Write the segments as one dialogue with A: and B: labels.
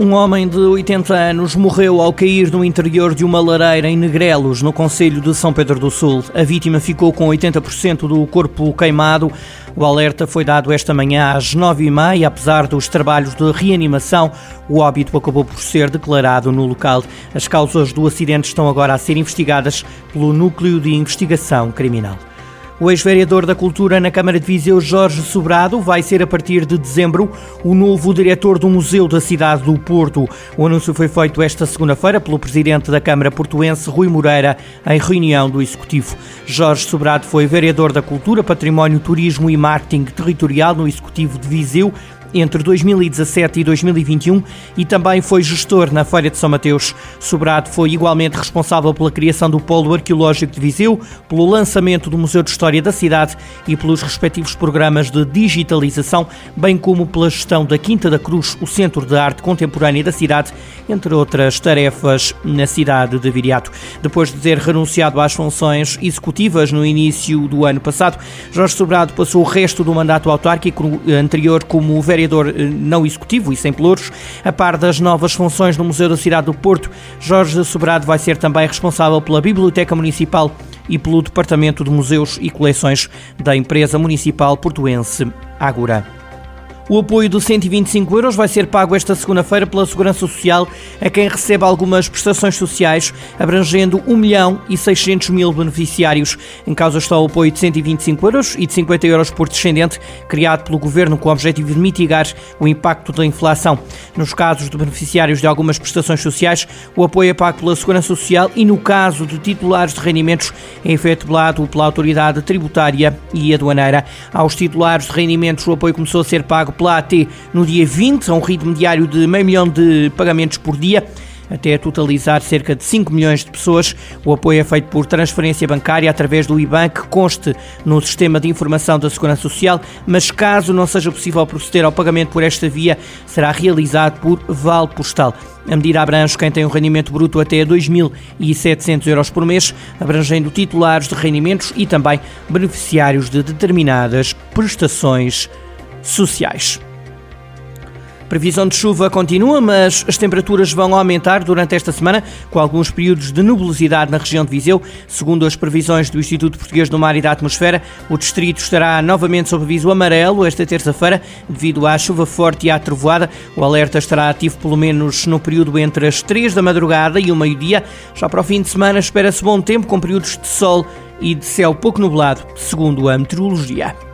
A: Um homem de 80 anos morreu ao cair no interior de uma lareira em Negrelos, no Conselho de São Pedro do Sul. A vítima ficou com 80% do corpo queimado. O alerta foi dado esta manhã às 9h30. Apesar dos trabalhos de reanimação, o óbito acabou por ser declarado no local. As causas do acidente estão agora a ser investigadas pelo Núcleo de Investigação Criminal. O ex-vereador da Cultura na Câmara de Viseu, Jorge Sobrado, vai ser a partir de dezembro o novo diretor do Museu da cidade do Porto. O anúncio foi feito esta segunda-feira pelo presidente da Câmara Portuense, Rui Moreira, em reunião do Executivo. Jorge Sobrado foi vereador da Cultura, Património, Turismo e Marketing Territorial no Executivo de Viseu entre 2017 e 2021 e também foi gestor na Feira de São Mateus. Sobrado foi igualmente responsável pela criação do Polo Arqueológico de Viseu, pelo lançamento do Museu de História da cidade e pelos respectivos programas de digitalização, bem como pela gestão da Quinta da Cruz, o Centro de Arte Contemporânea da cidade, entre outras tarefas na cidade de Viriato. Depois de ter renunciado às funções executivas no início do ano passado, Jorge Sobrado passou o resto do mandato autárquico anterior como vereador vereador eh, não executivo e sem pelouros. A par das novas funções no Museu da Cidade do Porto, Jorge Sobrado vai ser também responsável pela Biblioteca Municipal e pelo Departamento de Museus e Coleções da empresa municipal portuense Agora. O apoio de 125 euros vai ser pago esta segunda-feira pela Segurança Social a quem recebe algumas prestações sociais, abrangendo 1 milhão e 600 mil beneficiários. Em causa está o apoio de 125 euros e de 50 euros por descendente, criado pelo Governo com o objetivo de mitigar o impacto da inflação. Nos casos de beneficiários de algumas prestações sociais, o apoio é pago pela Segurança Social e, no caso de titulares de rendimentos, é efetuado pela Autoridade Tributária e Aduaneira. Aos titulares de rendimentos, o apoio começou a ser pago AT no dia 20, a um ritmo diário de meio milhão de pagamentos por dia até totalizar cerca de 5 milhões de pessoas. O apoio é feito por transferência bancária através do IBAN, que conste no Sistema de Informação da Segurança Social, mas caso não seja possível proceder ao pagamento por esta via, será realizado por Vale Postal. A medida abrange quem tem um rendimento bruto até 2.700 euros por mês, abrangendo titulares de rendimentos e também beneficiários de determinadas prestações sociais. Previsão de chuva continua, mas as temperaturas vão aumentar durante esta semana, com alguns períodos de nubosidade na região de Viseu. Segundo as previsões do Instituto Português do Mar e da Atmosfera, o distrito estará novamente sob aviso amarelo esta terça-feira, devido à chuva forte e à trovoada. O alerta estará ativo pelo menos no período entre as 3 da madrugada e o meio-dia. Já para o fim de semana espera-se bom tempo, com períodos de sol e de céu pouco nublado, segundo a meteorologia.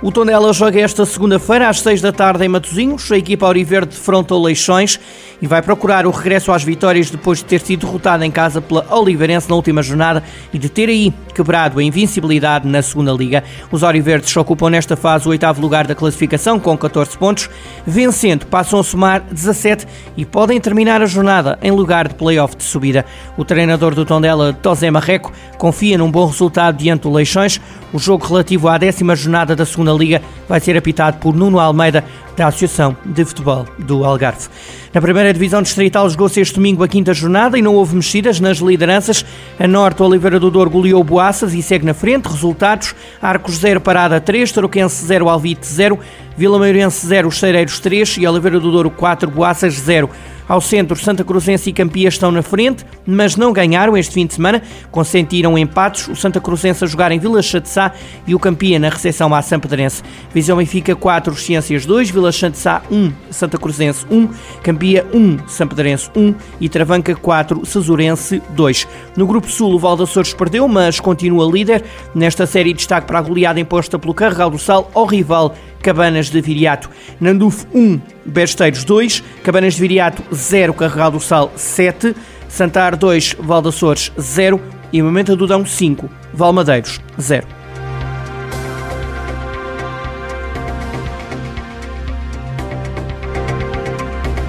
A: O Tondela joga esta segunda-feira às 6 da tarde em Matosinhos. A equipa Auriverde defronta o Leixões e vai procurar o regresso às vitórias depois de ter sido derrotada em casa pela Oliveirense na última jornada e de ter aí quebrado a invencibilidade na segunda liga. Os Auriverdes ocupam nesta fase o oitavo lugar da classificação com 14 pontos. Vencendo, passam a somar 17 e podem terminar a jornada em lugar de play-off de subida. O treinador do Tondela, Tosé Marreco, confia num bom resultado diante do Leixões. O jogo relativo à décima jornada da segunda Liga vai ser apitado por Nuno Almeida, da Associação de Futebol do Algarve. Na primeira divisão distrital jogou-se este domingo a quinta jornada e não houve mexidas nas lideranças. A Norte, Oliveira do Douro goleou Boaças e segue na frente. Resultados: Arcos 0, Parada 3, Tarouquense 0, Alvite 0, Vila Maiorense 0, Cheireiros 3 e Oliveira do Douro 4, Boaças 0. Ao centro, Santa Cruzense e Campia estão na frente, mas não ganharam este fim de semana. Consentiram empates, o Santa Cruzense a jogar em Vila Chatzá e o Campia na recepção à Sampedrense. Visão Benfica 4, Ciências 2, Vila Chatzá 1, Santa Cruzense 1, Campia 1, Sampedrense 1 e Travanca 4, Cesurense 2. No Grupo Sul, o Val Açores perdeu, mas continua líder. Nesta série, destaque para a goleada imposta pelo Carregal do Sal ao rival Cabanas de Viriato. Nanduf 1, Besteiros 2, Cabanas de Viriato 0, Carregal do Sal 7, Santar 2, Valdaçores 0 e Momento do Dão 5, Valmadeiros 0.